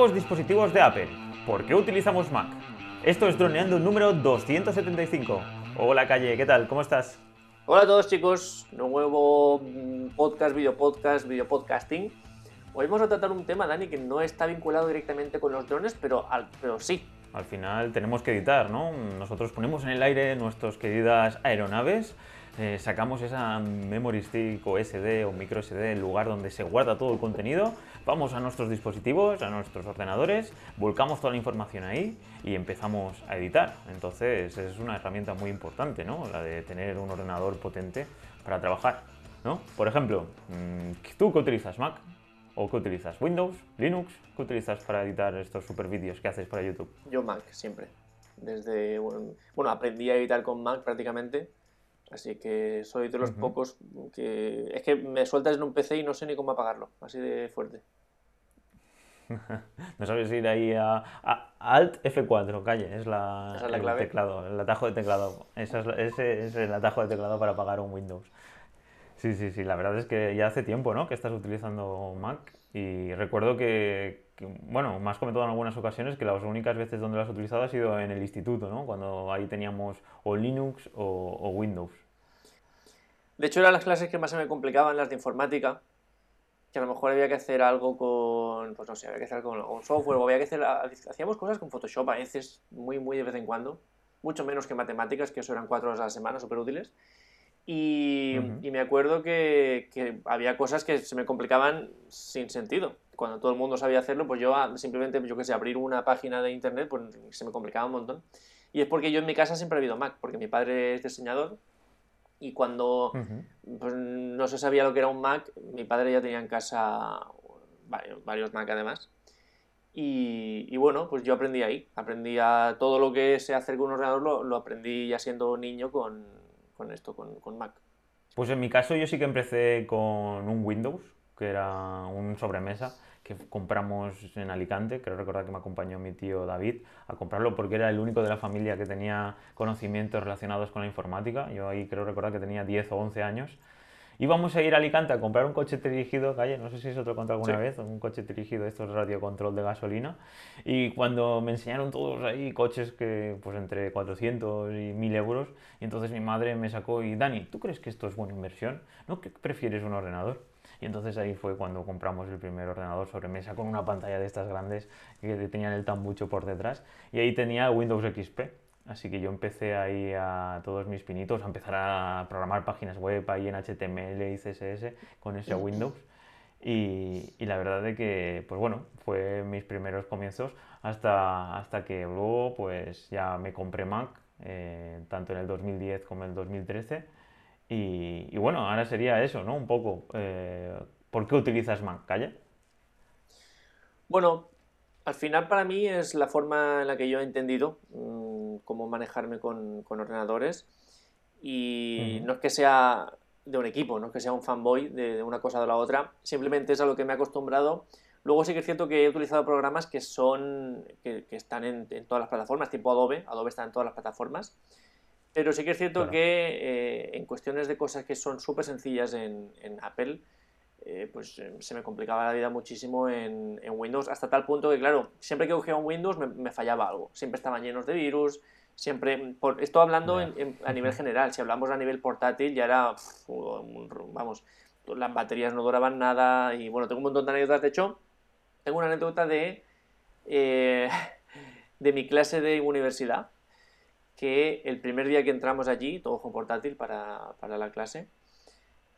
Nuevos dispositivos de Apple. ¿Por qué utilizamos Mac? Esto es Droneando número 275. Hola Calle, ¿qué tal? ¿Cómo estás? Hola a todos chicos, nuevo mm, podcast, video podcast, video podcasting. Hoy vamos a tratar un tema, Dani, que no está vinculado directamente con los drones, pero, pero sí. Al final tenemos que editar, ¿no? Nosotros ponemos en el aire nuestras queridas aeronaves eh, sacamos esa memory stick o SD o micro SD, el lugar donde se guarda todo el contenido, vamos a nuestros dispositivos, a nuestros ordenadores, volcamos toda la información ahí y empezamos a editar. Entonces es una herramienta muy importante, ¿no? La de tener un ordenador potente para trabajar, ¿no? Por ejemplo, mm, ¿tú qué utilizas? ¿Mac? ¿O qué utilizas? ¿Windows? ¿Linux? ¿Qué utilizas para editar estos super vídeos que haces para YouTube? Yo Mac, siempre. Desde, bueno, aprendí a editar con Mac prácticamente Así que soy de los pocos que... Es que me sueltas en un PC y no sé ni cómo apagarlo, así de fuerte. no sabes ir ahí a, Alt F4, calle, es, la, el teclado, el atajo de teclado. es, ese es el atajo de teclado para apagar un Windows. Sí, sí, sí, la verdad es que ya hace tiempo, ¿no? Que estás utilizando Mac y recuerdo que, bueno, me has comentado en algunas ocasiones que las únicas veces donde lo has utilizado ha sido en el instituto, ¿no? Cuando ahí teníamos o Linux o Windows. De hecho, eran las clases que más se me complicaban, las de informática, que a lo mejor había que hacer algo con, pues no sé, había que hacer con un software, o había que hacer, hacíamos cosas con Photoshop a veces, muy, muy de vez en cuando, mucho menos que matemáticas, que eso eran cuatro horas a la semana, súper útiles. Y, y, me acuerdo que, que, había cosas que se me complicaban sin sentido. Cuando todo el mundo sabía hacerlo, pues yo ah, simplemente, yo qué sé, abrir una página de internet, pues se me complicaba un montón. Y es porque yo en mi casa siempre he habido Mac, porque mi padre es diseñador y cuando pues, no se sabía lo que era un Mac, mi padre ya tenía en casa varios, Mac además. Y, bueno, pues yo aprendí ahí. Aprendí a todo lo que sé hacer con un ordenador, lo, lo aprendí ya siendo niño con, con esto, con, con, Mac. Pues en mi caso yo sí que empecé con un Windows, que era un sobremesa que compramos en Alicante, creo recordar que me acompañó mi tío David a comprarlo porque era el único de la familia que tenía conocimientos relacionados con la informática. Yo ahí creo recordar que tenía 10 o 11 años. Íbamos a ir a Alicante a comprar un coche dirigido, calle, no sé si eso te lo conté alguna vez, un coche dirigido, esto es radiocontrol de gasolina. Y cuando me enseñaron todos ahí coches que, pues entre 400 y 1000 euros, y entonces mi madre me sacó y, Dani, ¿tú crees que esto es buena inversión? ¿No? ¿Qué prefieres un ordenador? Y entonces ahí fue cuando compramos el primer ordenador sobre mesa con una pantalla de estas grandes que tenían el tambucho por detrás. Y ahí tenía Windows XP. Así que yo empecé ahí a todos mis pinitos a empezar a programar páginas web ahí en HTML y CSS con ese Windows. Y, y, la verdad de que, pues bueno, fue mis primeros comienzos hasta, hasta que luego pues ya me compré Mac, eh, tanto en el 2010 como en el 2013 y, bueno, ahora sería eso, ¿no? Un poco. Eh, ¿Por qué utilizas Mac, Calle? Bueno, al final para mí es la forma en la que yo he entendido mm, cómo manejarme con, ordenadores. Y no es que sea de un equipo, no es que sea un fanboy de, una cosa o de la otra, simplemente es a lo que me he acostumbrado. Luego sí que es cierto que he utilizado programas que son que, están en, en, todas las plataformas, tipo Adobe. Adobe está en todas las plataformas. Pero sí que es cierto que eh, en cuestiones de cosas que son súper sencillas en, Apple, eh, pues eh, se me complicaba la vida muchísimo en, Windows, hasta tal punto que, claro, siempre que cogía un Windows me, fallaba algo. Siempre estaban llenos de virus, siempre... Por, esto hablando a nivel general, si hablamos a nivel portátil ya era... vamos, las baterías no duraban nada y bueno, tengo un montón de anécdotas. De hecho, tengo una anécdota de, de mi clase de universidad que el primer día que entramos allí, todo con portátil para, la clase,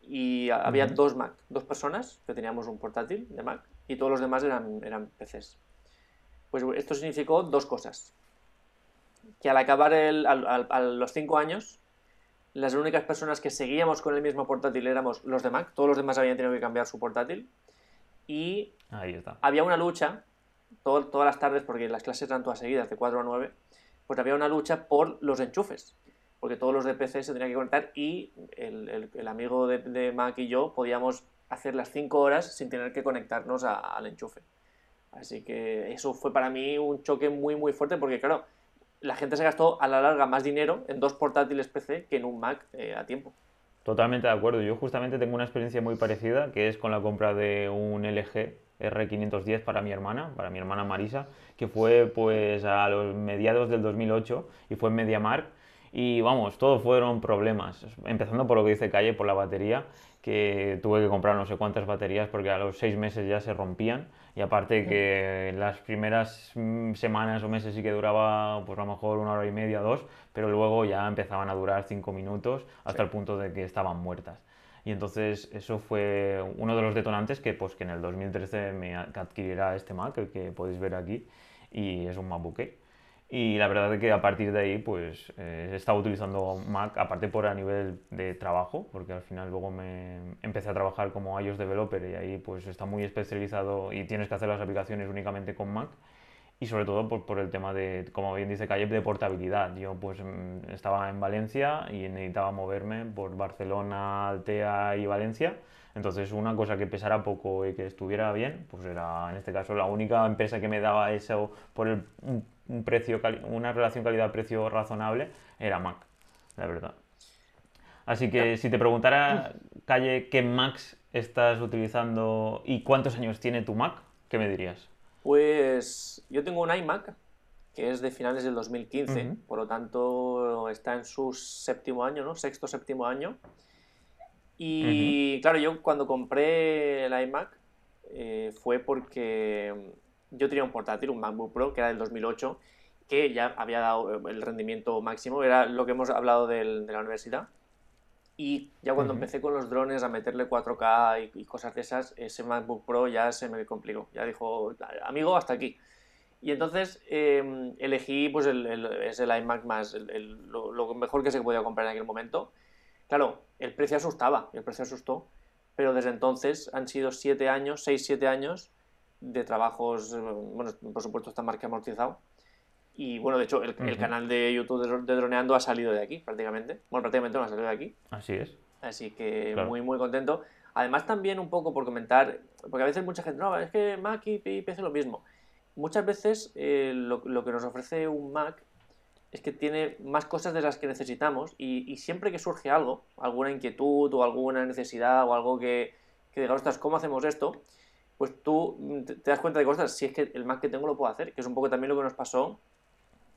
y había dos Mac, dos personas que teníamos un portátil de Mac y todos los demás eran, eran PCs. Pues esto significó dos cosas. Que al acabar el, a los cinco años, las únicas personas que seguíamos con el mismo portátil éramos los de Mac, todos los demás habían tenido que cambiar su portátil. Y había una lucha todas las tardes, porque las clases eran todas seguidas, de 4 a 9, pues había una lucha por los enchufes, porque todos los de PC se tenían que conectar y el, amigo de, Mac y yo podíamos hacer las 5 horas sin tener que conectarnos al enchufe. Así que eso fue para mí un choque muy muy fuerte porque claro, la gente se gastó a la larga más dinero en dos portátiles PC que en un Mac eh, a tiempo. Totalmente de acuerdo. Yo justamente tengo una experiencia muy parecida que es con la compra de un LG R510 para mi hermana, para mi hermana Marisa, que fue pues a los mediados del 2008 y fue en MediaMark. Y vamos, todos fueron problemas, empezando por lo que dice Calle, por la batería, que tuve que comprar no sé cuántas baterías porque a los seis meses ya se rompían. Y aparte que las primeras mm, semanas o meses sí que duraba pues a lo mejor una hora y media, dos, pero luego ya empezaban a durar cinco minutos hasta el punto de que estaban muertas. Y entonces eso fue uno de los detonantes que, pues, que en el 2013 me adquirirá este Mac, el que podéis ver aquí, y es un MacBook Air. Y la verdad es que a partir de ahí, pues eh, he estado utilizando Mac, aparte por a nivel de trabajo, porque al final luego me empecé a trabajar como iOS developer y ahí pues está muy especializado y tienes que hacer las aplicaciones únicamente con Mac. Y sobre todo por, por el tema de, como bien dice Calle, de portabilidad. Yo pues mm, estaba en Valencia y necesitaba moverme por Barcelona, Altea y Valencia. Entonces una cosa que pesara poco y que estuviera bien, pues era en este caso la única empresa que me daba eso por el, un precio, una relación calidad-precio razonable, era Mac, la verdad. Así que si te preguntara, Calle, ¿qué Macs estás utilizando y cuántos años tiene tu Mac? ¿Qué me dirías? Pues yo tengo un iMac que es de finales del 2015, por lo tanto está en su séptimo año, ¿no? Sexto, séptimo año. Y claro, yo cuando compré el iMac eh, fue porque yo tenía un portátil, un MacBook Pro, que era del 2008, que ya había dado el rendimiento máximo, era lo que hemos hablado de la universidad. Y ya cuando empecé con los drones a meterle 4K y, cosas de esas, ese MacBook Pro ya se me complicó. Ya dijo, amigo, hasta aquí. Y entonces em, elegí pues el, es el iMac más, lo, lo, mejor que se podía comprar en aquel momento. Claro, el precio asustaba, el precio asustó, pero desde entonces han sido 7 años, 6-7 años de trabajos, eh, bueno, por supuesto está marca amortizado. Y bueno, de hecho, el, canal de YouTube de, Droneando ha salido de aquí, prácticamente. Bueno, prácticamente no ha salido de aquí. Así es. Así que muy, muy contento. Además, también un poco por comentar, porque a veces mucha gente, no, es que Mac y PC es lo mismo. Muchas veces eh, lo, que nos ofrece un Mac es que tiene más cosas de las que necesitamos y, y, siempre que surge algo, alguna inquietud o alguna necesidad o algo que, que ostras, ¿cómo hacemos esto? pues tú te das cuenta de cosas, si es que el Mac que tengo lo puedo hacer, que es un poco también lo que nos pasó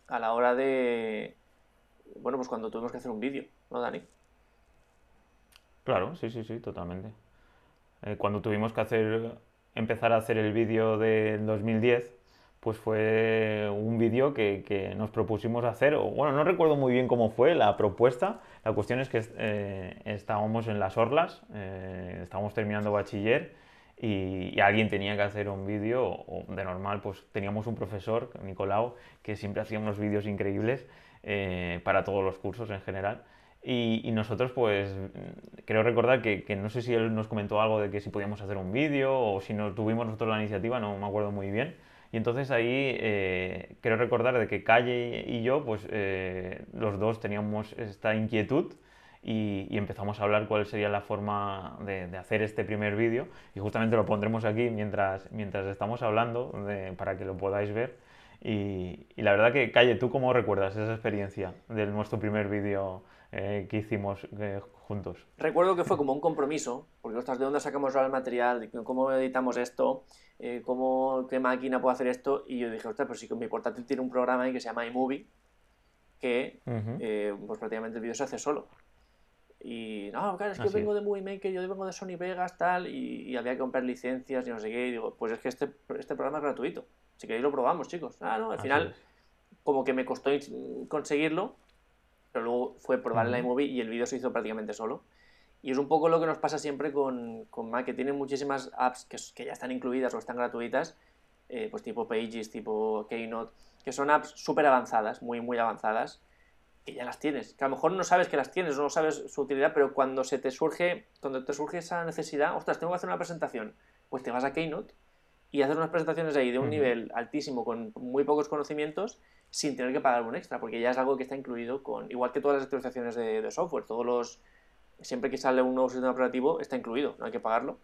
a la hora de, bueno, pues cuando tuvimos que hacer un vídeo, ¿no, Dani? Claro, sí, sí, sí, totalmente. Eh, cuando tuvimos que hacer, empezar a hacer el vídeo del 2010, pues fue un vídeo que, nos propusimos hacer, bueno, no recuerdo muy bien cómo fue la propuesta, la cuestión es que eh, estábamos en las orlas, eh, estábamos terminando bachiller, y, alguien tenía que hacer un vídeo, o de normal, pues teníamos un profesor, Nicolau, que siempre hacía unos vídeos increíbles eh, para todos los cursos en general. Y, nosotros, pues, creo recordar que, no sé si él nos comentó algo de que si podíamos hacer un vídeo o si nos tuvimos nosotros la iniciativa, no me acuerdo muy bien. Y entonces ahí eh, creo recordar de que Calle y yo, pues eh, los dos teníamos esta inquietud y, empezamos a hablar cuál sería la forma de, hacer este primer vídeo y justamente lo pondremos aquí mientras, mientras estamos hablando para que lo podáis ver. Y, la verdad que, Calle, ¿tú cómo recuerdas esa experiencia de nuestro primer vídeo eh, que hicimos eh, juntos? Recuerdo que fue como un compromiso, porque, ostras, ¿de dónde sacamos ahora el material? ¿Cómo editamos esto? Eh, ¿cómo, ¿Qué máquina puede hacer esto? Y yo dije, ostras, pues sí, que mi portátil tiene un programa ahí que se llama iMovie, que pues prácticamente el vídeo se hace solo. Y no, claro, es que yo vengo de Movie Maker, yo vengo de Sony Vegas, tal, y, había que comprar licencias y no sé qué. Y digo, pues es que este, este programa es gratuito. Si queréis lo probamos, chicos. Ah, no, al final, como que me costó conseguirlo, pero luego fue probar el iMovie y el vídeo se hizo prácticamente solo. Y es un poco lo que nos pasa siempre con, con Mac, que tienen muchísimas apps que, que ya están incluidas o están gratuitas, eh, pues tipo Pages, tipo Keynote, que son apps súper avanzadas, muy, muy avanzadas, que ya las tienes, que a lo mejor no sabes que las tienes, no sabes su utilidad, pero cuando se te surge, cuando te surge esa necesidad, ostras, tengo que hacer una presentación, pues te vas a Keynote y haces unas presentaciones ahí de un nivel altísimo con muy pocos conocimientos sin tener que pagar un extra, porque ya es algo que está incluido con, igual que todas las actualizaciones de, software, todos los, siempre que sale un nuevo sistema operativo está incluido, no hay que pagarlo.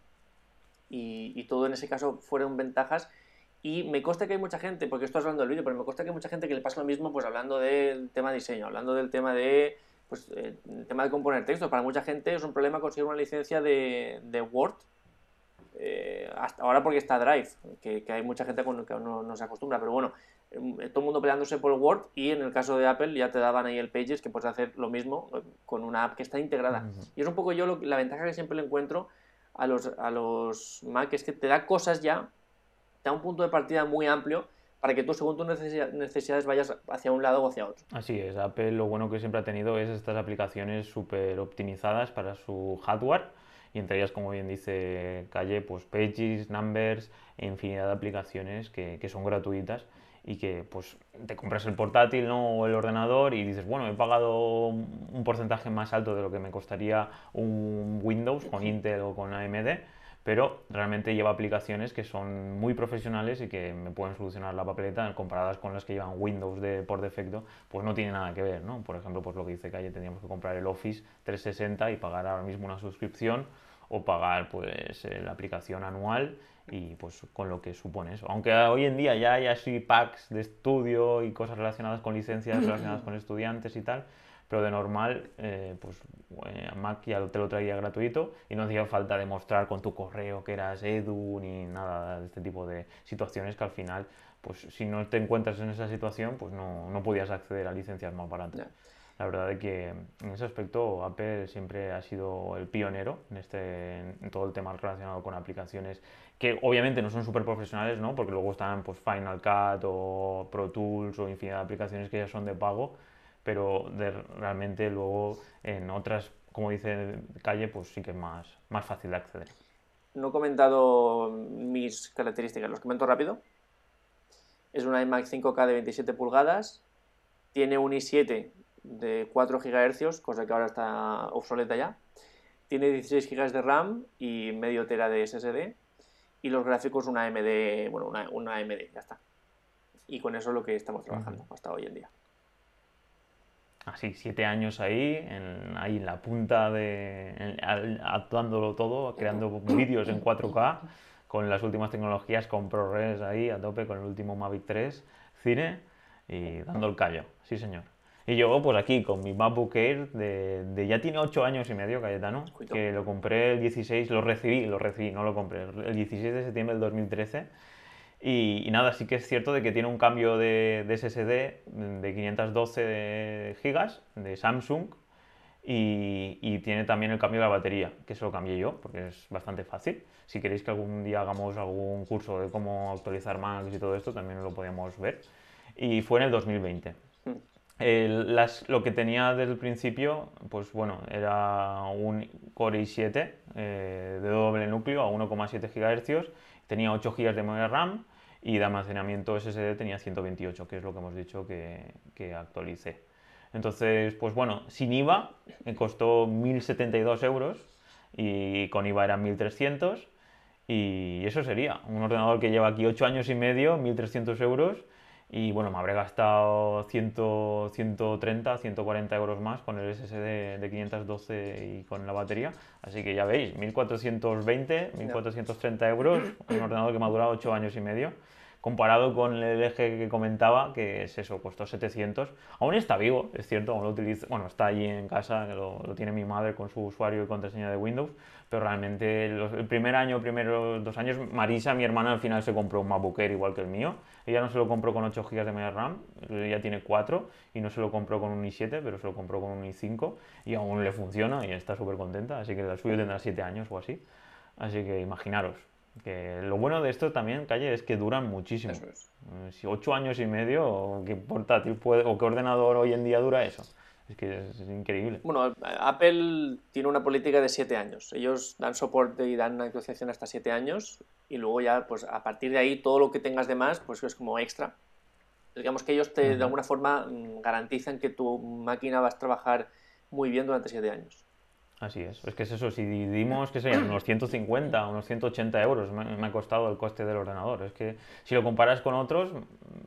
Y, y todo en ese caso fueron ventajas y me consta que hay mucha gente, porque esto es hablando del vídeo, pero me consta que hay mucha gente que le pasa lo mismo, pues hablando del tema de diseño, hablando del tema de, pues, eh, el tema de componer texto. Para mucha gente es un problema conseguir una licencia de, de Word eh, hasta ahora porque está Drive, que, hay mucha gente con que no, no se acostumbra, pero bueno, em, todo el mundo peleándose por Word y en el caso de Apple ya te daban ahí el Pages que puedes hacer lo mismo eh, con una app que está integrada. Y es un poco yo la ventaja que siempre le encuentro a los, a los Mac, es que te da cosas ya, te da un punto de partida muy amplio para que tú según tus necesidades vayas hacia un lado o hacia otro. Así es, Apple lo bueno que siempre ha tenido es estas aplicaciones súper optimizadas para su hardware y entre ellas, como bien dice Calle, pues Pages, Numbers e infinidad de aplicaciones que, que son gratuitas y que pues te compras el portátil ¿no? o el ordenador y dices, bueno, he pagado un porcentaje más alto de lo que me costaría un Windows con Intel o con AMD, pero realmente lleva aplicaciones que son muy profesionales y que me pueden solucionar la papeleta comparadas con las que llevan Windows de, por defecto, pues no tiene nada que ver, ¿no? Por ejemplo, pues lo que dice Calle, tendríamos que comprar el Office 360 y pagar ahora mismo una suscripción o pagar pues la aplicación anual y pues con lo que supone eso. Aunque hoy en día ya hay así packs de estudio y cosas relacionadas con licencias relacionadas con estudiantes y tal, pero de normal eh, pues eh, Mac ya te lo traía gratuito y no hacía falta demostrar con tu correo que eras Edu ni nada de este tipo de situaciones que al final pues si no te encuentras en esa situación pues no, no podías acceder a licencias más baratas la verdad es que en ese aspecto Apple siempre ha sido el pionero en, este, en todo el tema relacionado con aplicaciones que obviamente no son súper profesionales, ¿no? porque luego están pues, Final Cut o Pro Tools o infinidad de aplicaciones que ya son de pago, pero de, realmente luego en otras, como dice Calle, pues sí que es más, más fácil de acceder. No he comentado mis características, los comento rápido. Es una iMac 5K de 27 pulgadas, tiene un i7 de 4 GHz, cosa que ahora está obsoleta ya. Tiene 16 GB de RAM y medio tera de SSD. Y los gráficos una AMD, bueno, una, una AMD, ya está. Y con eso es lo que estamos trabajando hasta hoy en día. Así, siete años ahí, en, ahí en la punta de. actuándolo todo, creando vídeos en 4K, con las últimas tecnologías, con ProRes ahí a tope, con el último Mavic 3, cine y dando el callo. Sí, señor. Y yo, pues aquí, con mi MacBook Air, de, ya tiene 8 años y medio, Cayetano, que lo compré el 16, lo recibí, lo recibí, no lo compré, el 16 de septiembre del 2013. Y, nada, sí que es cierto de que tiene un cambio de, SSD de 512 gigas de Samsung y, y, tiene también el cambio de la batería, que eso lo cambié yo, porque es bastante fácil. Si queréis que algún día hagamos algún curso de cómo actualizar Macs y todo esto, también lo podemos ver. Y fue en el 2020 lo que tenía desde el principio, pues bueno, era un Core i7 eh, de doble núcleo a 1,7 GHz, tenía 8 GB de memoria RAM y de almacenamiento SSD tenía 128, que es lo que hemos dicho que, que actualicé. Entonces, pues bueno, sin IVA me costó 1.072 euros y con IVA eran 1.300 y eso sería un ordenador que lleva aquí 8 años y medio, 1.300 euros y bueno, me habré gastado 100, 130, 140 euros más con el SSD de 512 y con la batería. Así que ya veis, 1420, 1430 euros, un ordenador que me ha durado 8 años y medio comparado con el eje que comentaba, que es eso, costó 700. Aún está vivo, es cierto, aún lo utilizo, bueno, está allí en casa, lo, lo tiene mi madre con su usuario y contraseña de Windows, pero realmente el primer año, primeros dos años, Marisa, mi hermana, al final se compró un MacBook Air igual que el mío. Ella no se lo compró con 8 GB de memoria RAM, ella tiene 4 y no se lo compró con un i7, pero se lo compró con un i5 y aún le funciona y está súper contenta, así que el suyo tendrá 7 años o así. Así que imaginaros, que lo bueno de esto también, Calle, es que duran muchísimo. Eh, si ocho años y medio, ¿qué portátil puede, o qué ordenador hoy en día dura eso? Es que es, increíble. Bueno, Apple tiene una política de siete años. Ellos dan soporte y dan actualización hasta siete años y luego ya, pues a partir de ahí, todo lo que tengas de más, pues es como extra. Digamos que ellos te, de alguna forma, mm, garantizan que tu máquina va a trabajar muy bien durante siete años. Así es. Es que es eso, si dividimos, que serían unos 150, unos 180 euros me, ha costado el coste del ordenador. Es que si lo comparas con otros,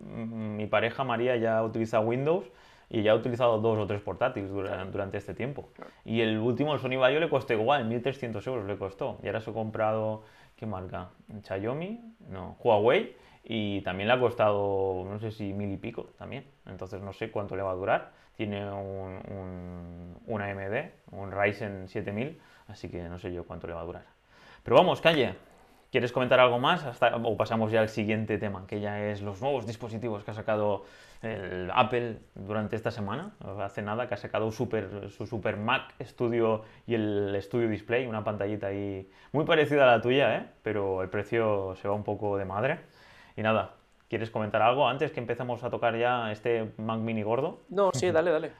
mi pareja María ya utiliza Windows y ya ha utilizado dos o tres portátiles durante, este tiempo. Y el último, el Sony Vaio, le costó igual, 1.300 euros le costó. Y ahora se ha comprado, ¿qué marca? Xiaomi, no, Huawei. Y también le ha costado, no sé si mil y pico también. Entonces no sé cuánto le va a durar tiene un, un, AMD, un Ryzen 7000, así que no sé yo cuánto le va a durar. Pero vamos, calle, ¿Quieres comentar algo más hasta, o pasamos ya al siguiente tema, que ya es los nuevos dispositivos que ha sacado el Apple durante esta semana? Hace nada que ha sacado super, su Super Mac Studio y el Studio Display, una pantallita ahí muy parecida a la tuya, ¿eh? pero el precio se va un poco de madre. Y nada, ¿quieres comentar algo antes que empezamos a tocar ya este Mac Mini gordo? No, sí, dale, dale.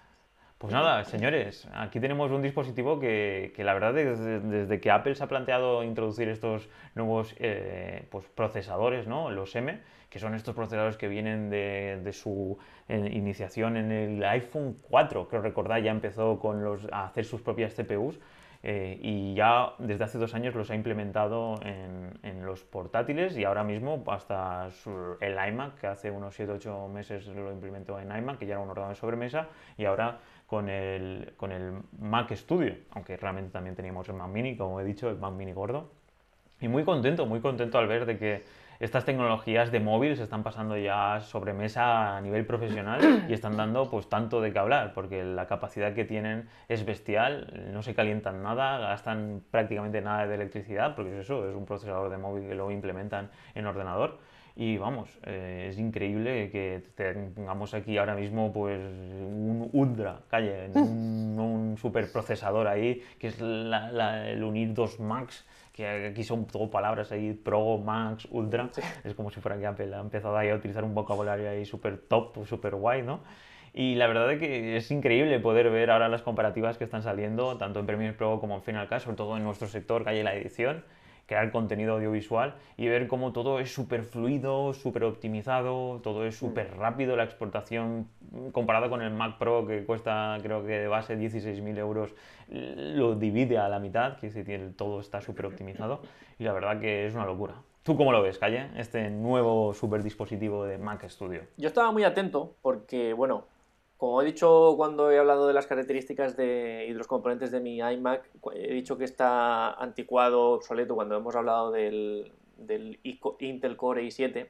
Pues nada, señores, aquí tenemos un dispositivo que, la verdad desde, desde, que Apple se ha planteado introducir estos nuevos eh, pues, procesadores, ¿no? los M, que son estos procesadores que vienen de, su eh, iniciación en el iPhone 4, creo recordar, ya empezó con los, a hacer sus propias CPUs. Eh, y ya desde hace dos años los ha implementado en, en los portátiles y ahora mismo hasta el iMac, que hace unos 7-8 meses lo implementó en iMac, que ya era un ordenador de sobremesa, y ahora con el, con el Mac Studio, aunque realmente también teníamos el Mac Mini, como he dicho, el Mac Mini gordo. Y muy contento, muy contento al ver de que estas tecnologías de móvil se están pasando ya sobre mesa a nivel profesional y están dando pues tanto de qué hablar, porque la capacidad que tienen es bestial, no se calientan nada, gastan prácticamente nada de electricidad, porque es eso, es un procesador de móvil que lo implementan en ordenador. Y vamos, eh, es increíble que tengamos aquí ahora mismo pues un Ultra, calle, un, un superprocesador ahí, que es el unir dos Max, que aquí son todo palabras ahí, Pro, Max, Ultra. Es como si fuera que Apple ha empezado ahí a utilizar un vocabulario ahí súper top, súper guay, ¿no? Y la verdad es que es increíble poder ver ahora las comparativas que están saliendo, tanto en Premiere Pro como en Final Cut, sobre todo en nuestro sector, que hay la edición crear contenido audiovisual y ver cómo todo es súper fluido, súper optimizado, todo es súper mm. rápido, la exportación comparado con el Mac Pro que cuesta creo que de base 16.000 euros, lo divide a la mitad, que todo está súper optimizado y la verdad que es una locura. ¿Tú cómo lo ves, Calle, este nuevo super dispositivo de Mac Studio? Yo estaba muy atento porque, bueno, como he dicho cuando he hablado de las características de, y de los componentes de mi iMac, he dicho que está anticuado, obsoleto cuando hemos hablado del, Intel Core i7.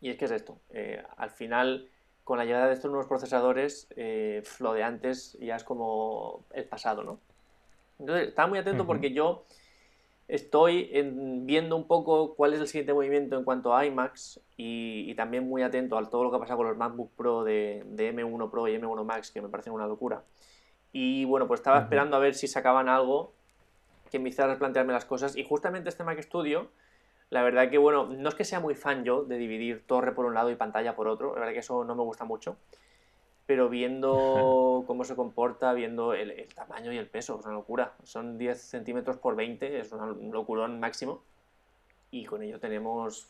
Y es que es esto. Eh, al final, con la llegada de estos nuevos procesadores, eh, lo de antes ya es como el pasado, ¿no? Entonces, estaba muy atento porque yo Estoy viendo un poco cuál es el siguiente movimiento en cuanto a iMacs y, también muy atento a todo lo que ha pasado con los MacBook Pro de, M1 Pro y M1 Max, que me parecen una locura. Y bueno, pues estaba esperando a ver si sacaban algo que me hiciera replantearme las cosas. Y justamente este Mac Studio, la verdad que bueno, no es que sea muy fan yo de dividir torre por un lado y pantalla por otro, la verdad que eso no me gusta mucho pero viendo cómo se comporta, viendo el, tamaño y el peso, es una locura. Son 10 centímetros por 20, es un locurón máximo. Y con ello tenemos,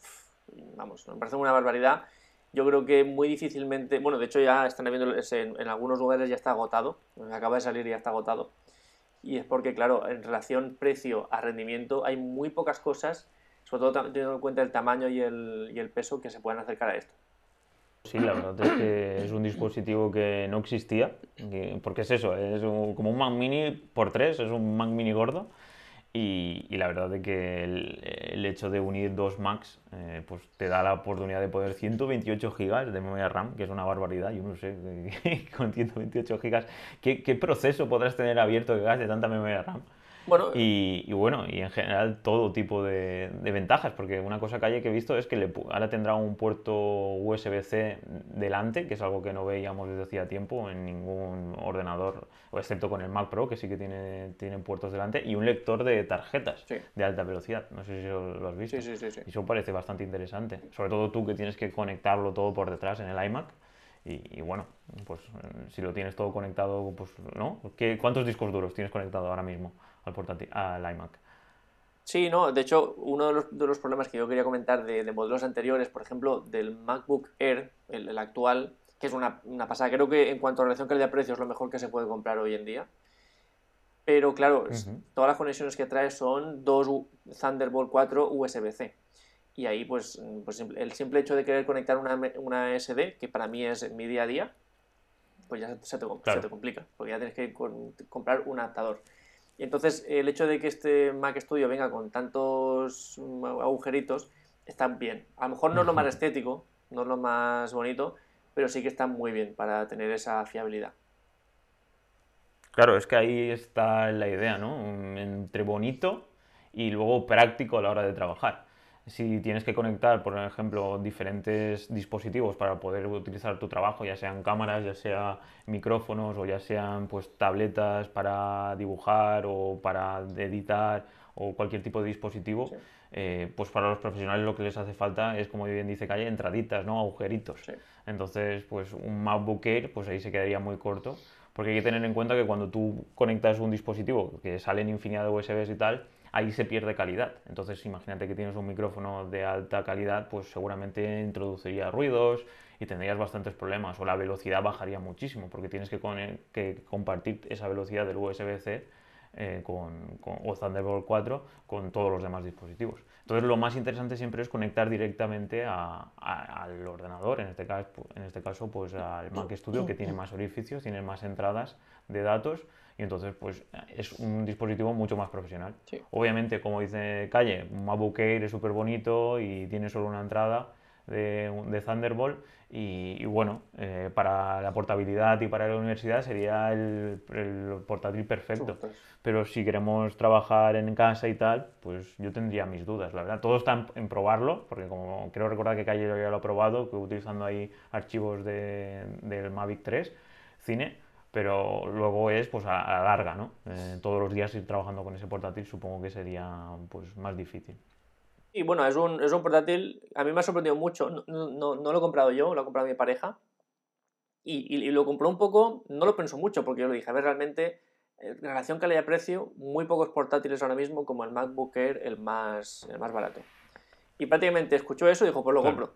vamos, me parece una barbaridad. Yo creo que muy difícilmente, bueno, de hecho ya están viendo en, en algunos lugares ya está agotado, acaba de salir y ya está agotado. Y es porque, claro, en relación precio a rendimiento hay muy pocas cosas, sobre todo teniendo en cuenta el tamaño y el, y el peso, que se puedan acercar a esto. Sí, la verdad es que es un dispositivo que no existía, porque es eso, es como un Mac Mini por tres, es un Mac Mini gordo. Y, la verdad es que el, hecho de unir dos Macs eh, pues te da la oportunidad de poder 128 GB de memoria RAM, que es una barbaridad. Yo no sé, con 128 GB, ¿qué, ¿qué, proceso podrás tener abierto que gaste tanta memoria RAM? Bueno, y, bueno, y en general todo tipo de, ventajas, porque una cosa que hay que he visto es que le, ahora tendrá un puerto USB-C delante, que es algo que no veíamos desde hacía tiempo en ningún ordenador, excepto con el Mac Pro, que sí que tiene, tiene puertos delante, y un lector de tarjetas de alta velocidad. No sé si lo has visto. Sí, sí, sí, Y eso parece bastante interesante. Sobre todo tú que tienes que conectarlo todo por detrás en el iMac. Y, bueno, pues si lo tienes todo conectado, pues ¿no? ¿Qué, ¿Cuántos discos duros tienes conectado ahora mismo? Al, portátil, al iMac. Sí, no, de hecho, uno de los, problemas que yo quería comentar de, modelos anteriores, por ejemplo, del MacBook Air, el, actual, que es una, pasada, creo que en cuanto a relación calidad-precio es lo mejor que se puede comprar hoy en día. Pero claro, todas las conexiones que trae son dos Thunderbolt 4 USB-C. Y ahí, pues, pues, el simple hecho de querer conectar una, una, SD, que para mí es mi día a día, pues ya se te, se te complica, porque ya tienes que comprar un adaptador. Y entonces el hecho de que este Mac Studio venga con tantos mm, agujeritos está bien. A lo mejor no es lo más estético, no es lo más bonito, pero sí que está muy bien para tener esa fiabilidad. Claro, es que ahí está la idea, ¿no? Entre bonito y luego práctico a la hora de trabajar. Si tienes que conectar, por ejemplo, diferentes dispositivos para poder utilizar tu trabajo, ya sean cámaras, ya sean micrófonos o ya sean pues tabletas para dibujar o para editar o cualquier tipo de dispositivo, eh, pues para los profesionales lo que les hace falta es, como bien dice Calle, entraditas, ¿no? agujeritos. Entonces, pues un MacBook Air, pues ahí se quedaría muy corto, porque hay que tener en cuenta que cuando tú conectas un dispositivo que sale en infinidad de USBs y tal, ahí se pierde calidad. Entonces, imagínate que tienes un micrófono de alta calidad, pues seguramente introduciría ruidos y tendrías bastantes problemas, o la velocidad bajaría muchísimo, porque tienes que, que compartir esa velocidad del USB-C eh, con, o Thunderbolt 4 con todos los demás dispositivos. Entonces lo más interesante siempre es conectar directamente al ordenador, en este caso, en este caso pues al Mac Studio que tiene más orificios, tiene más entradas de datos y entonces pues es un dispositivo mucho más profesional. Obviamente, como dice Calle, un MacBook Air es súper bonito y tiene solo una entrada de, Thunderbolt y, bueno, eh, para la portabilidad y para la universidad sería el, portátil perfecto. Pero si queremos trabajar en casa y tal, pues yo tendría mis dudas, la verdad. Todo está en, probarlo, porque como creo recordar que Calle ya lo ha probado, que utilizando ahí archivos de, del Mavic 3 Cine, pero luego es pues a, la larga, ¿no? Eh, todos los días ir trabajando con ese portátil supongo que sería pues más difícil. Y bueno, es un, es un portátil, a mí me ha sorprendido mucho, no, no, no, lo he comprado yo, lo ha comprado mi pareja, y, y, lo compró un poco, no lo pensó mucho, porque yo le dije, a ver, realmente, en eh, relación calidad-precio, muy pocos portátiles ahora mismo como el MacBook Air, el más, el más barato. Y prácticamente escuchó eso y dijo, pues lo compro.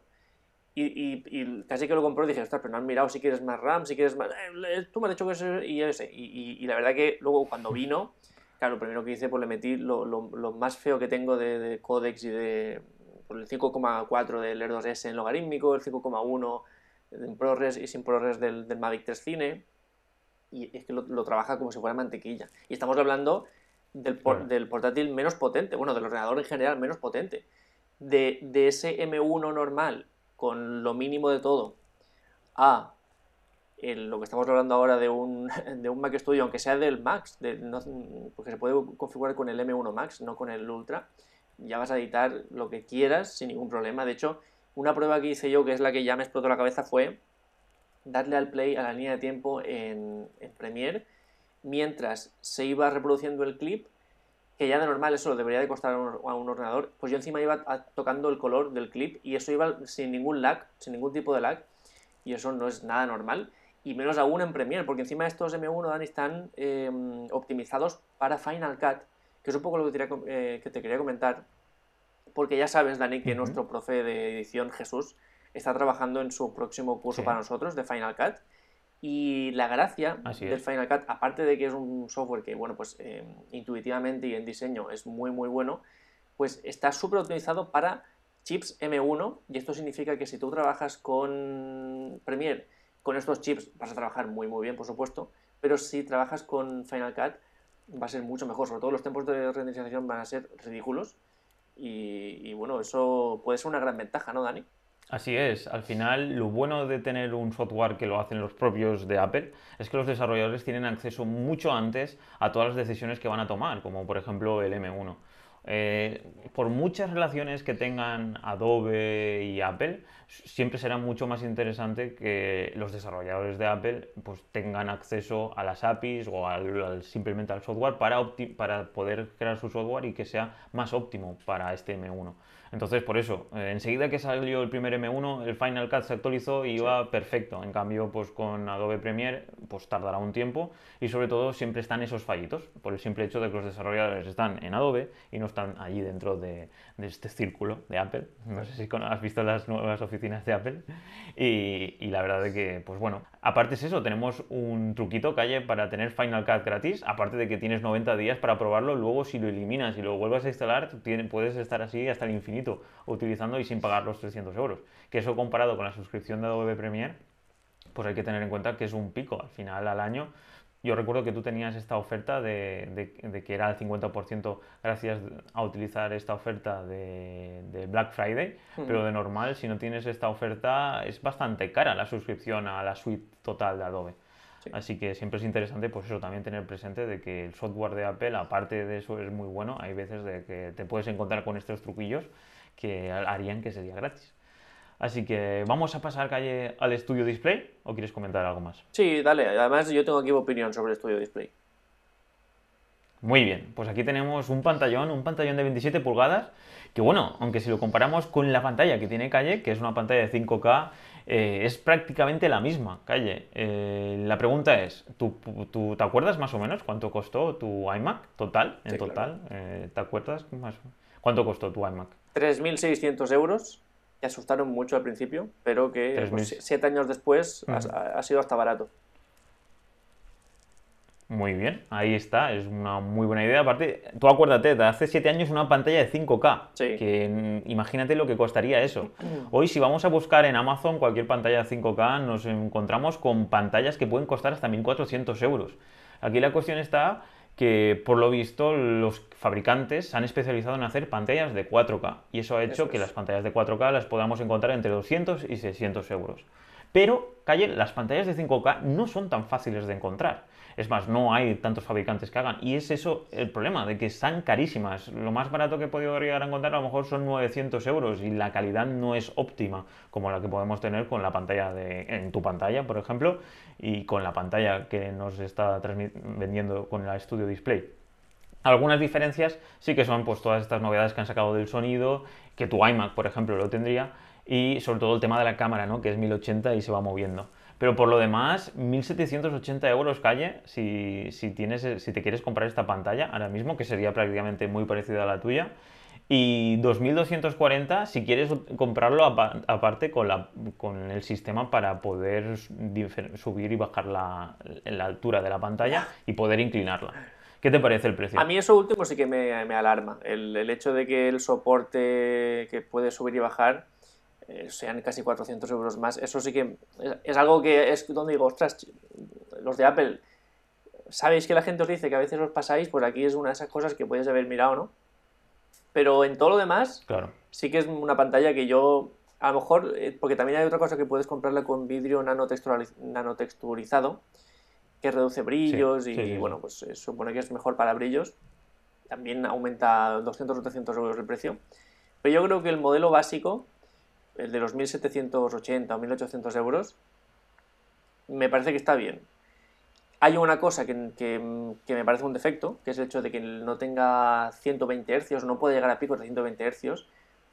Y, y, y, casi que lo compró y dije, ostras, pero no han mirado si quieres más RAM, si quieres más... Eh, tú me has dicho que ese y ese. Y, y, la verdad que luego cuando vino Claro, lo primero que hice, pues le metí lo, lo, más feo que tengo de, de códex y de pues, el 5,4 del Air 2S en logarítmico, el 5,1 en ProRes y sin ProRes del, del Mavic 3 Cine, y es que lo, trabaja como si fuera mantequilla. Y estamos hablando del, del, portátil menos potente, bueno, del ordenador en general menos potente. De, de, ese M1 normal, con lo mínimo de todo, a lo que estamos hablando ahora de un, de un Mac Studio, aunque sea del Max, porque se puede configurar con el M1 Max, no con el Ultra, ya vas a editar lo que quieras sin ningún problema. De hecho, una prueba que hice yo, que es la que ya me explotó la cabeza, fue darle al play a la línea de tiempo en, Premiere mientras se iba reproduciendo el clip, que ya de normal eso lo debería de costar a un, ordenador, pues yo encima iba tocando el color del clip y eso iba sin ningún lag, sin ningún tipo de lag, y eso no es nada normal y menos aún en Premiere, porque encima estos M1, Dani, están em, optimizados para Final Cut, que es un poco lo que te, quería, eh, que te quería comentar, porque ya sabes, Dani, que nuestro profe de edición, Jesús, está trabajando en su próximo curso para nosotros de Final Cut, y la gracia del Final Cut, aparte de que es un software que, bueno, pues em, intuitivamente y en diseño es muy, muy bueno, pues está súper optimizado para chips M1, y esto significa que si tú trabajas con Premiere, con estos chips vas a trabajar muy muy bien, por supuesto, pero si trabajas con Final Cut va a ser mucho mejor, sobre todo los tiempos de renderización van a ser ridículos y, bueno, eso puede ser una gran ventaja, ¿no, Dani? Así es, al final lo bueno de tener un software que lo hacen los propios de Apple es que los desarrolladores tienen acceso mucho antes a todas las decisiones que van a tomar, como por ejemplo el M1. Eh, por muchas relaciones que tengan Adobe y Apple, siempre será mucho más interesante que los desarrolladores de Apple pues, tengan acceso a las APIs o al, simplemente al software para, para poder crear su software y que sea más óptimo para este M1. Entonces, por eso, eh, enseguida que salió el primer M1, el Final Cut se actualizó y iba perfecto. En cambio, pues con Adobe Premiere, pues tardará un tiempo y sobre todo siempre están esos fallitos, por el simple hecho de que los desarrolladores están en Adobe y no están allí dentro de, este círculo de Apple. No sé si has visto las nuevas oficinas de Apple. Y, la verdad es que, pues bueno, aparte es eso, tenemos un truquito calle para tener Final Cut gratis, aparte de que tienes 90 días para probarlo, luego si lo eliminas y lo vuelves a instalar, puedes estar así hasta el infinito utilizando y sin pagar los 300 euros. Que eso comparado con la suscripción de Adobe Premiere, pues hay que tener en cuenta que es un pico. Al final, al año, yo recuerdo que tú tenías esta oferta de, que era el 50% gracias a utilizar esta oferta de, Black Friday, pero de normal, si no tienes esta oferta, es bastante cara la suscripción a la suite total de Adobe. Así que siempre es interesante, pues eso, también tener presente de que el software de Apple, aparte de eso, es muy bueno. Hay veces de que te puedes encontrar con estos truquillos que harían que sería gratis. Así que vamos a pasar calle al estudio display o quieres comentar algo más? Sí, dale. Además yo tengo aquí opinión sobre el estudio display. Muy bien, pues aquí tenemos un pantallón, un pantallón de 27 pulgadas, que bueno, aunque si lo comparamos con la pantalla que tiene Calle, que es una pantalla de 5K, eh, es prácticamente la misma, Calle. Eh, la pregunta es, ¿tú, te acuerdas más o menos cuánto costó tu iMac total? En total, eh, ¿te acuerdas más? ¿Cuánto costó tu iMac? 3.600 euros, que asustaron mucho al principio, pero que pues, siete años después ha sido hasta barato. Muy bien, ahí está, es una muy buena idea. Aparte, tú acuérdate, de hace 7 años una pantalla de 5K, que mm, imagínate lo que costaría eso. Hoy si vamos a buscar en Amazon cualquier pantalla de 5K, nos encontramos con pantallas que pueden costar hasta 1.400 euros. Aquí la cuestión está que por lo visto los fabricantes se han especializado en hacer pantallas de 4K y eso ha hecho que las pantallas de 4K las podamos encontrar entre 200 y 600 euros. Pero, calle, las pantallas de 5K no son tan fáciles de encontrar. Es más, no hay tantos fabricantes que hagan. Y es eso el problema, de que están carísimas. Lo más barato que he podido llegar a encontrar a lo mejor son 900 euros y la calidad no es óptima como la que podemos tener con la pantalla de, en tu pantalla, por ejemplo, y con la pantalla que nos está vendiendo con el Studio Display. Algunas diferencias sí que son pues todas estas novedades que han sacado del sonido, que tu iMac, por ejemplo, lo tendría, y sobre todo el tema de la cámara, ¿no? que es 1080 y se va moviendo. Pero por lo demás, 1.780 euros calle si, tienes, si te quieres comprar esta pantalla ahora mismo, que sería prácticamente muy parecida a la tuya. Y 2.240 si quieres comprarlo aparte con, la, con el sistema para poder subir y bajar la, la altura de la pantalla y poder inclinarla. ¿Qué te parece el precio? A mí eso último sí que me, alarma. El, el, hecho de que el soporte que puede subir y bajar eh, sean casi 400 euros más. Eso sí que es, algo que es donde digo, ostras, los de Apple, sabéis que la gente os dice que a veces os pasáis, pues aquí es una de esas cosas que puedes haber mirado, ¿no? Pero en todo lo demás, claro. sí que es una pantalla que yo, a lo mejor, eh, porque también hay otra cosa que puedes comprarla con vidrio nanotexturizado, que reduce brillos y, bueno, pues eh, supone que es mejor para brillos. También aumenta 200 o 300 euros el precio. Pero yo creo que el modelo básico el de los 1.780 o 1.800 euros, me parece que está bien. Hay una cosa que, me parece un defecto, que es el hecho de que no tenga 120 Hz, no puede llegar a picos de 120 Hz.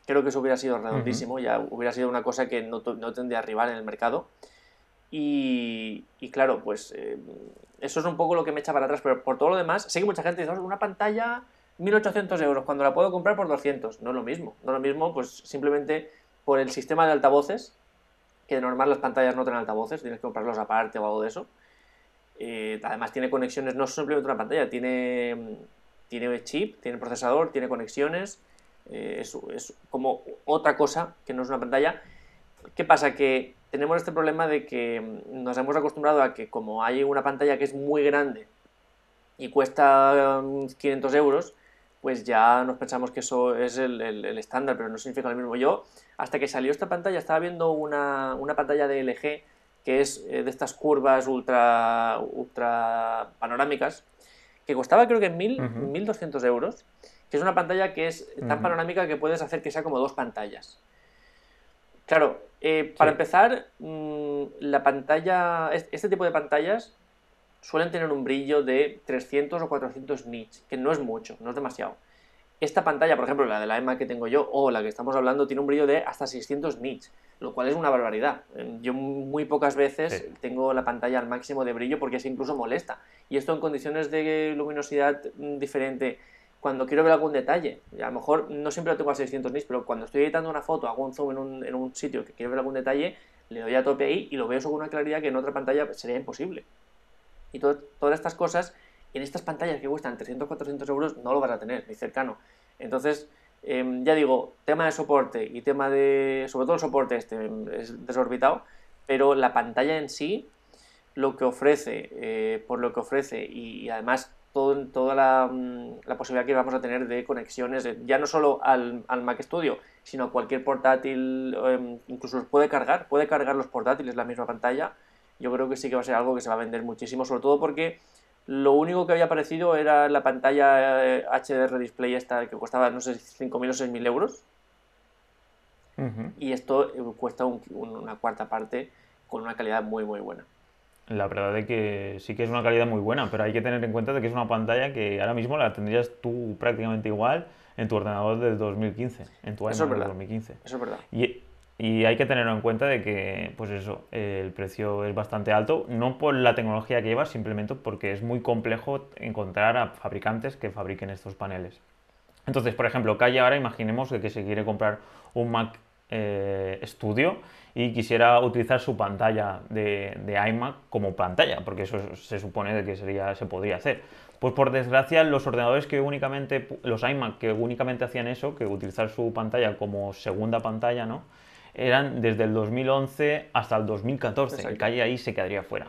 Creo que eso hubiera sido redondísimo, ya hubiera sido una cosa que no, no tendría rival en el mercado. Y, claro, pues eh, eso es un poco lo que me echa para atrás, pero por todo lo demás, sé que mucha gente dice, una pantalla 1800 euros cuando la puedo comprar por 200. No es lo mismo, no es lo mismo, pues simplemente por el sistema de altavoces, que de normal las pantallas no tienen altavoces, tienes que comprarlos aparte o algo de eso. Eh, además tiene conexiones, no simplemente una pantalla, tiene, tiene chip, tiene procesador, tiene conexiones, eh, es, como otra cosa que no es una pantalla. ¿Qué pasa? Que tenemos este problema de que nos hemos acostumbrado a que como hay una pantalla que es muy grande y cuesta 500 euros, pues ya nos pensamos que eso es el, estándar, pero no significa lo mismo. Yo, hasta que salió esta pantalla, estaba viendo una, pantalla de LG que es eh, de estas curvas ultra, ultra panorámicas, que costaba creo que 1.200 euros, que es una pantalla que es tan panorámica que puedes hacer que sea como dos pantallas. Claro, eh, para empezar, mm, la pantalla, este tipo de pantallas suelen tener un brillo de 300 o 400 nits, que no es mucho, no es demasiado. Esta pantalla, por ejemplo, la de la EMA que tengo yo, o la que estamos hablando, tiene un brillo de hasta 600 nits, lo cual es una barbaridad. Yo muy pocas veces tengo la pantalla al máximo de brillo porque es incluso molesta. Y esto en condiciones de luminosidad mm, diferente, cuando quiero ver algún detalle, a lo mejor no siempre lo tengo a 600 nits, pero cuando estoy editando una foto, hago un zoom en un, en un sitio que quiero ver algún detalle, le doy a tope ahí y lo veo con una claridad que en otra pantalla sería imposible. Y todas estas cosas, en estas pantallas que cuestan 300, 400 euros, no lo vas a tener, ni cercano. Entonces, em, ya digo, tema de soporte y tema de, sobre todo el soporte este, es desorbitado, pero la pantalla en sí, lo que ofrece, eh, por lo que ofrece y, además todo, toda la, mm, la, posibilidad que vamos a tener de conexiones, ya no solo al, al Mac Studio, sino a cualquier portátil, em, incluso los puede cargar, puede cargar los portátiles la misma pantalla, yo creo que sí que va a ser algo que se va a vender muchísimo, sobre todo porque lo único que había aparecido era la pantalla HDR eh, display esta que costaba, no sé, 5.000 o 6.000 euros. Y esto eh, cuesta una cuarta parte con una calidad muy, muy buena. La verdad es que sí que es una calidad muy buena, pero hay que tener en cuenta de que es una pantalla que ahora mismo la tendrías tú prácticamente igual en tu ordenador del 2015, en tu iMac del 2015. Eso es verdad. Y, y hay que tenerlo en cuenta de que, pues eso, el precio es bastante alto, no por la tecnología que lleva, simplemente porque es muy complejo encontrar a fabricantes que fabriquen estos paneles. Entonces, por ejemplo, Calle ahora imaginemos que, se quiere comprar un Mac eh, Studio y quisiera utilizar su pantalla de, de, iMac como pantalla, porque eso se supone de que sería, se podría hacer. Pues por desgracia, los ordenadores que únicamente, los iMac que únicamente hacían eso, que utilizar su pantalla como segunda pantalla, ¿no? Eran desde el 2011 hasta el 2014. El Calle ahí se quedaría fuera.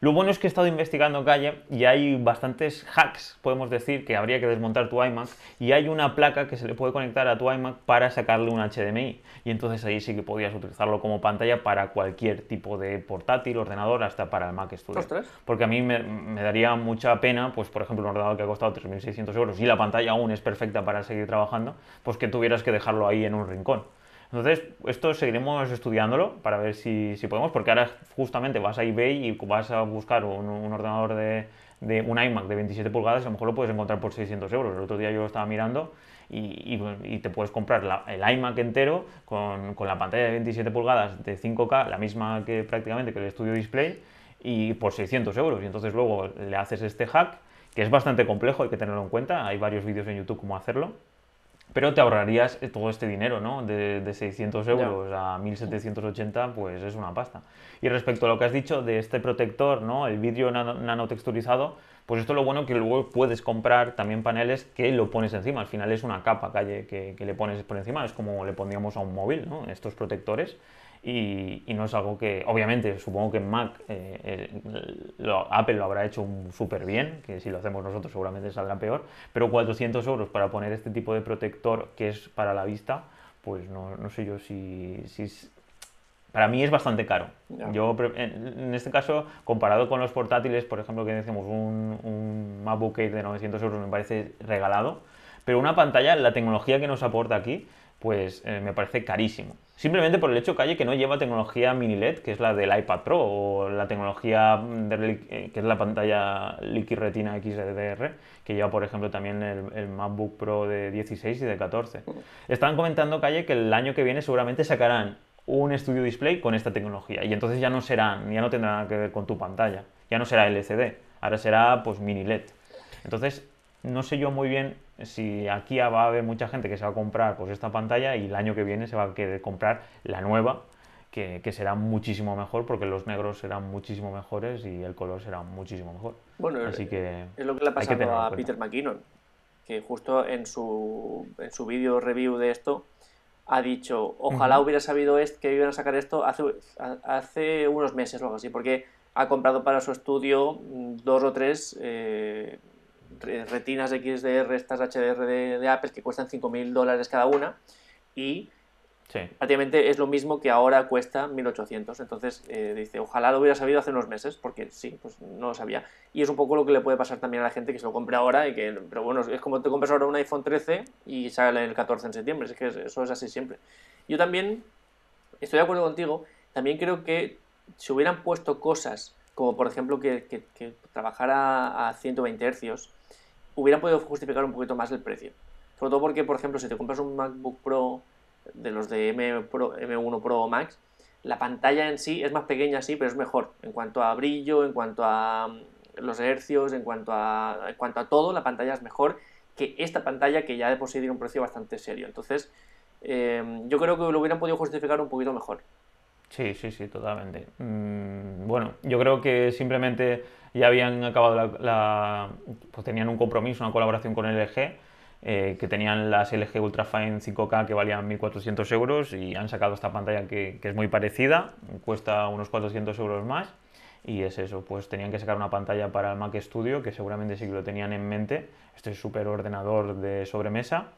Lo bueno es que he estado investigando Calle y hay bastantes hacks, podemos decir, que habría que desmontar tu iMac y hay una placa que se le puede conectar a tu iMac para sacarle un HDMI y entonces ahí sí que podías utilizarlo como pantalla para cualquier tipo de portátil, ordenador, hasta para el Mac Studio. Porque a mí me, me, daría mucha pena, pues por ejemplo, un ordenador que ha costado 3.600 euros y la pantalla aún es perfecta para seguir trabajando, pues que tuvieras que dejarlo ahí en un rincón. Entonces, esto seguiremos estudiándolo para ver si, si, podemos, porque ahora justamente vas a eBay y vas a buscar un, ordenador de, de, un iMac de 27 pulgadas a lo mejor lo puedes encontrar por 600 euros. El otro día yo lo estaba mirando y, y, te puedes comprar el iMac entero con, con, la pantalla de 27 pulgadas de 5K, la misma que prácticamente que el Studio Display, y por 600 euros. Y entonces luego le haces este hack, que es bastante complejo, hay que tenerlo en cuenta. Hay varios vídeos en YouTube cómo hacerlo pero te ahorrarías todo este dinero, ¿no? De, de 600 euros a 1780, pues es una pasta. Y respecto a lo que has dicho de este protector, ¿no? El vidrio nanotexturizado, pues esto es lo bueno que luego puedes comprar también paneles que lo pones encima. Al final es una capa calle que, le pones por encima, es como le pondríamos a un móvil, ¿no? Estos protectores y, no es algo que, obviamente, supongo que Mac eh, eh, Apple lo habrá hecho súper bien, que si lo hacemos nosotros seguramente saldrá peor, pero 400 euros para poner este tipo de protector que es para la vista, pues no, no sé yo si, si, para mí es bastante caro. Yo, en este caso, comparado con los portátiles, por ejemplo, que decimos un, un MacBook Air de 900 euros me parece regalado, pero una pantalla, la tecnología que nos aporta aquí, pues eh, me parece carísimo. Simplemente por el hecho, Calle, que no lleva tecnología mini LED, que es la del iPad Pro, o la tecnología eh, que es la pantalla Liquid Retina XDR, que lleva, por ejemplo, también el, MacBook Pro de 16 y de 14. Estaban comentando, Calle, que el año que viene seguramente sacarán un Studio Display con esta tecnología, y entonces ya no será, ya no tendrá nada que ver con tu pantalla, ya no será LCD, ahora será pues mini LED. Entonces, no sé yo muy bien si aquí va a haber mucha gente que se va a comprar pues esta pantalla y el año que viene se va a querer comprar la nueva, que, será muchísimo mejor porque los negros serán muchísimo mejores y el color será muchísimo mejor. Bueno, Así que es lo que le ha pasado a Peter McKinnon, que justo en su, en su vídeo review de esto ha dicho, ojalá hubiera sabido esto, que iban a sacar esto hace, hace unos meses o algo así, porque ha comprado para su estudio dos o tres eh, retinas XDR, estas HDR de, Apple, que cuestan 5.000 dólares cada una, y prácticamente es lo mismo que ahora cuesta 1.800. Entonces eh, dice, ojalá lo hubiera sabido hace unos meses, porque sí, pues no lo sabía. Y es un poco lo que le puede pasar también a la gente que se lo compre ahora, y que, pero bueno, es como te compras ahora un iPhone 13 y sale el 14 en septiembre, es que eso es así siempre. Yo también estoy de acuerdo contigo, también creo que si hubieran puesto cosas como por ejemplo que, que, trabajara a 120 Hz, hubieran podido justificar un poquito más el precio. Sobre todo porque, por ejemplo, si te compras un MacBook Pro de los de M M1 Pro Max, la pantalla en sí es más pequeña, sí, pero es mejor en cuanto a brillo, en cuanto a mm, los hercios, en cuanto a, en cuanto a todo, la pantalla es mejor que esta pantalla que ya de por sí tiene un precio bastante serio. Entonces, em, yo creo que lo hubieran podido justificar un poquito mejor. Sí, sí, sí, totalmente. Mm, bueno, yo creo que simplemente ya habían acabado la, pues tenían un compromiso, una colaboración con LG, eh, que tenían las LG Ultrafine 5K que valían 1.400 euros y han sacado esta pantalla que, que, es muy parecida, cuesta unos 400 euros más y es eso, pues tenían que sacar una pantalla para el Mac Studio que seguramente sí que lo tenían en mente, este es súper ordenador de sobremesa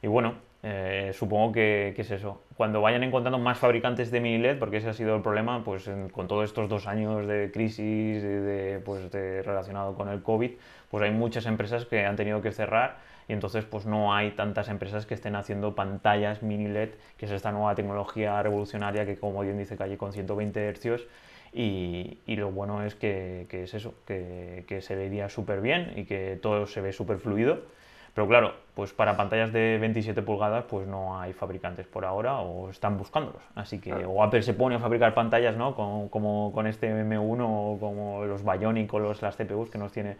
Y bueno, eh, supongo que, es eso. Cuando vayan encontrando más fabricantes de mini LED, porque ese ha sido el problema, pues con todos estos dos años de crisis de, pues, de, relacionado con el COVID, pues hay muchas empresas que han tenido que cerrar y entonces pues no hay tantas empresas que estén haciendo pantallas mini LED, que es esta nueva tecnología revolucionaria que como bien dice Calle con 120 Hz y, y, lo bueno es que, que es eso, que, que se vería súper bien y que todo se ve súper fluido. Pero claro, pues para pantallas de 27 pulgadas pues no hay fabricantes por ahora o están buscándolos. Así que o Apple se pone a fabricar pantallas, ¿no? Como, como con este M1 o como los Bionic o los, las CPUs que nos tiene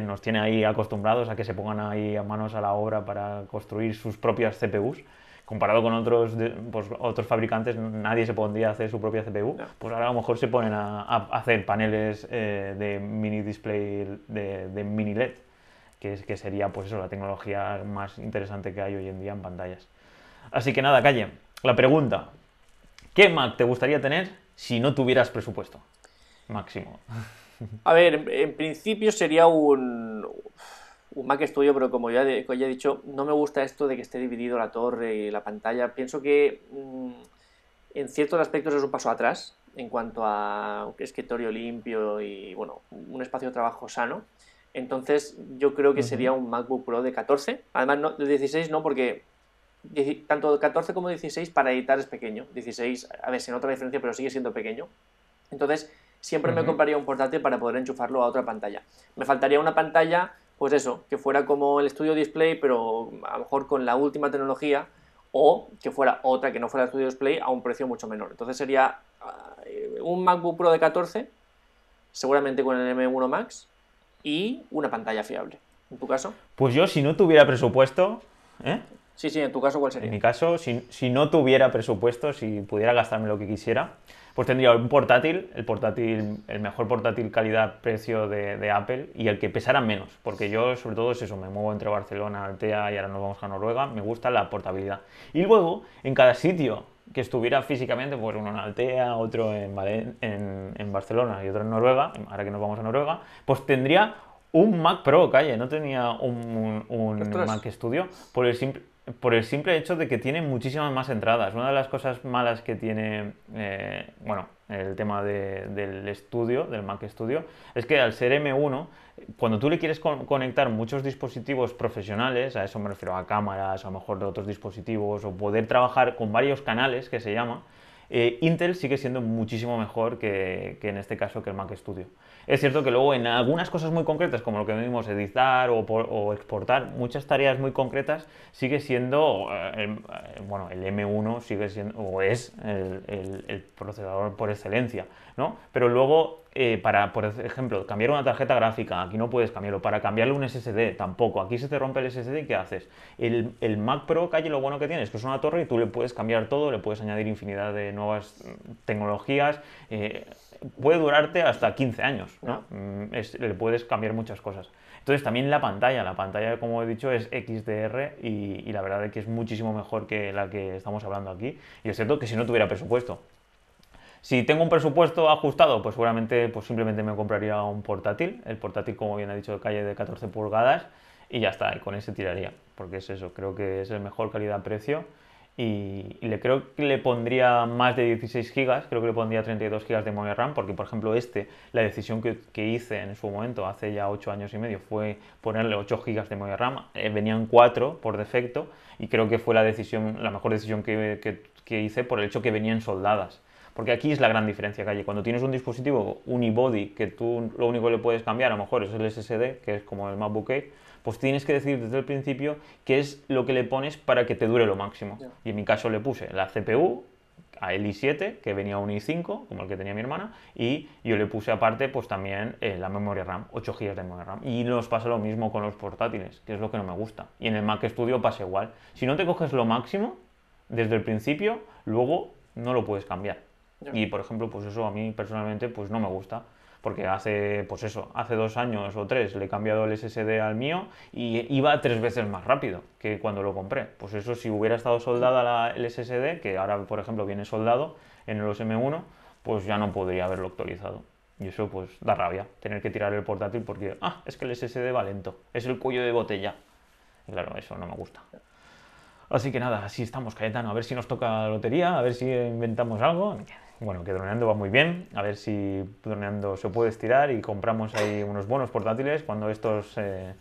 nos tiene ahí acostumbrados a que se pongan ahí a manos a la obra para construir sus propias CPUs. Comparado con otros, pues, otros fabricantes, nadie se pondría a hacer su propia CPU. Pues ahora a lo mejor se ponen a, hacer paneles eh, de mini display de, mini LED, que, es, que sería pues eso, la tecnología más interesante que hay hoy en día en pantallas. Así que nada, calle. La pregunta, ¿qué Mac te gustaría tener si no tuvieras presupuesto máximo? A ver, en, principio sería un, un Mac Studio, pero como ya, he dicho, no me gusta esto de que esté dividido la torre y la pantalla. Pienso que mm, en ciertos aspectos es un paso atrás en cuanto a escritorio limpio y bueno, un espacio de trabajo sano. Entonces yo creo que sería un MacBook Pro de 14. Además, no, de 16 no, porque tanto 14 como 16 para editar es pequeño. 16, a ver, se nota la diferencia, pero sigue siendo pequeño. Entonces, siempre me compraría un portátil para poder enchufarlo a otra pantalla. Me faltaría una pantalla, pues eso, que fuera como el Studio Display, pero a lo mejor con la última tecnología, o que fuera otra que no fuera el Studio Display a un precio mucho menor. Entonces sería eh, un MacBook Pro de 14, seguramente con el M1 Max, y una pantalla fiable. ¿En tu caso? Pues yo, si no tuviera presupuesto, ¿eh? Sí, sí, en tu caso, ¿cuál sería? En mi caso, si, si no tuviera presupuesto, si pudiera gastarme lo que quisiera, pues tendría un portátil, el portátil, el mejor portátil calidad-precio de, Apple y el que pesara menos, porque yo sobre todo es eso, me muevo entre Barcelona, Altea y ahora nos vamos a Noruega, me gusta la portabilidad. Y luego, en cada sitio que estuviera físicamente, pues uno en Altea, otro en, en, Barcelona y otro en Noruega, ahora que nos vamos a Noruega, pues tendría un Mac Pro, calle, no tenía un, un Mac Studio, por el simple por el simple hecho de que tiene muchísimas más entradas. Una de las cosas malas que tiene, eh, bueno, el tema del estudio, del Mac Studio, es que al ser M1, cuando tú le quieres conectar muchos dispositivos profesionales, a eso me refiero a cámaras, a lo mejor de otros dispositivos, o poder trabajar con varios canales, que se llama, eh, Intel sigue siendo muchísimo mejor que, en este caso que el Mac Studio. Es cierto que luego en algunas cosas muy concretas, como lo que vimos editar o, exportar, muchas tareas muy concretas, sigue siendo, eh, el, eh, bueno, el M1 sigue siendo, o es el, procesador por excelencia, ¿no? Pero luego, para, por ejemplo, cambiar una tarjeta gráfica, aquí no puedes cambiarlo. Para cambiarle un SSD, tampoco. Aquí se te rompe el SSD ¿qué haces? El, Mac Pro, calle, lo bueno que tiene es que es una torre y tú le puedes cambiar todo, le puedes añadir infinidad de nuevas tecnologías, eh, puede durarte hasta 15 años, ¿no? Mm, le puedes cambiar muchas cosas. Entonces también la pantalla, la pantalla como he dicho es XDR y, la verdad es que es muchísimo mejor que la que estamos hablando aquí. Y es cierto que si no tuviera presupuesto, si tengo un presupuesto ajustado, pues seguramente pues simplemente me compraría un portátil, el portátil como bien ha dicho de calle de 14 pulgadas y ya está, y con ese tiraría, porque es eso, creo que es el mejor calidad-precio y, le creo que le pondría más de 16 GB, creo que le pondría 32 GB de memoria RAM, porque por ejemplo este, la decisión que, que, hice en su momento, hace ya 8 años y medio, fue ponerle 8 GB de memoria RAM, eh, venían 4 por defecto, y creo que fue la decisión, la mejor decisión que, que, que hice por el hecho que venían soldadas. Porque aquí es la gran diferencia hay. Cuando tienes un dispositivo unibody que tú lo único que le puedes cambiar, a lo mejor es el SSD, que es como el MacBook Air, pues tienes que decir desde el principio qué es lo que le pones para que te dure lo máximo. Y en mi caso le puse la CPU a el i7, que venía un i5, como el que tenía mi hermana, y yo le puse aparte pues también eh, la memoria RAM, 8 GB de memoria RAM. Y nos pasa lo mismo con los portátiles, que es lo que no me gusta. Y en el Mac Studio pasa igual. Si no te coges lo máximo desde el principio, luego no lo puedes cambiar. Y por ejemplo, pues eso a mí personalmente pues no me gusta porque hace, pues eso, hace dos años o tres le he cambiado el SSD al mío y iba tres veces más rápido que cuando lo compré. Pues eso, si hubiera estado soldada el SSD, que ahora, por ejemplo, viene soldado en el M1, pues ya no podría haberlo actualizado. Y eso, pues, da rabia, tener que tirar el portátil porque, ah, es que el SSD va lento, es el cuello de botella. Y claro, eso no me gusta. Así que nada, así estamos, Cayetano. A ver si nos toca la lotería, a ver si inventamos algo. Bueno, que Droneando va muy bien, a ver si Droneando se puede estirar y compramos ahí unos buenos portátiles cuando estos eh,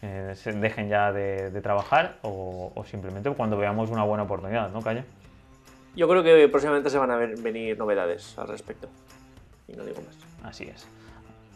eh, se dejen ya de, de trabajar o, o simplemente cuando veamos una buena oportunidad, ¿no, Calle? Yo creo que próximamente se van a ver- venir novedades al respecto. Y no digo más. Así es.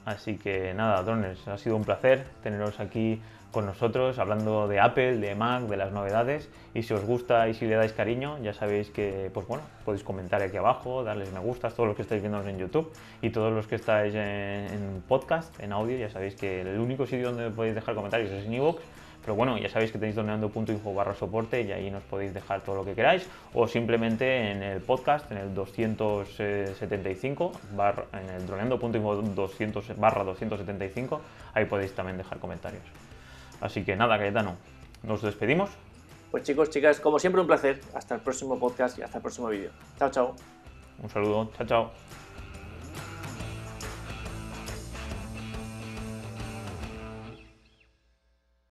Así que nada, drones, ha sido un placer teneros aquí con nosotros hablando de Apple, de Mac, de las novedades. Y si os gusta y si le dais cariño, ya sabéis que, pues bueno, podéis comentar aquí abajo, darles me gustas, todos los que estáis viéndonos en YouTube y todos los que estáis en, podcast, en audio, ya sabéis que el único sitio donde podéis dejar comentarios es en iVoox. Pero bueno, ya sabéis que tenéis doneando.info barra soporte y ahí nos podéis dejar todo lo que queráis o simplemente en el podcast, en el 275, barra, en el droneando.info 200 barra 275, ahí podéis también dejar comentarios. Así que nada, Cayetano, nos despedimos. Pues chicos, chicas, como siempre un placer. Hasta el próximo podcast y hasta el próximo vídeo. Chao, chao. Un saludo, chao, chao.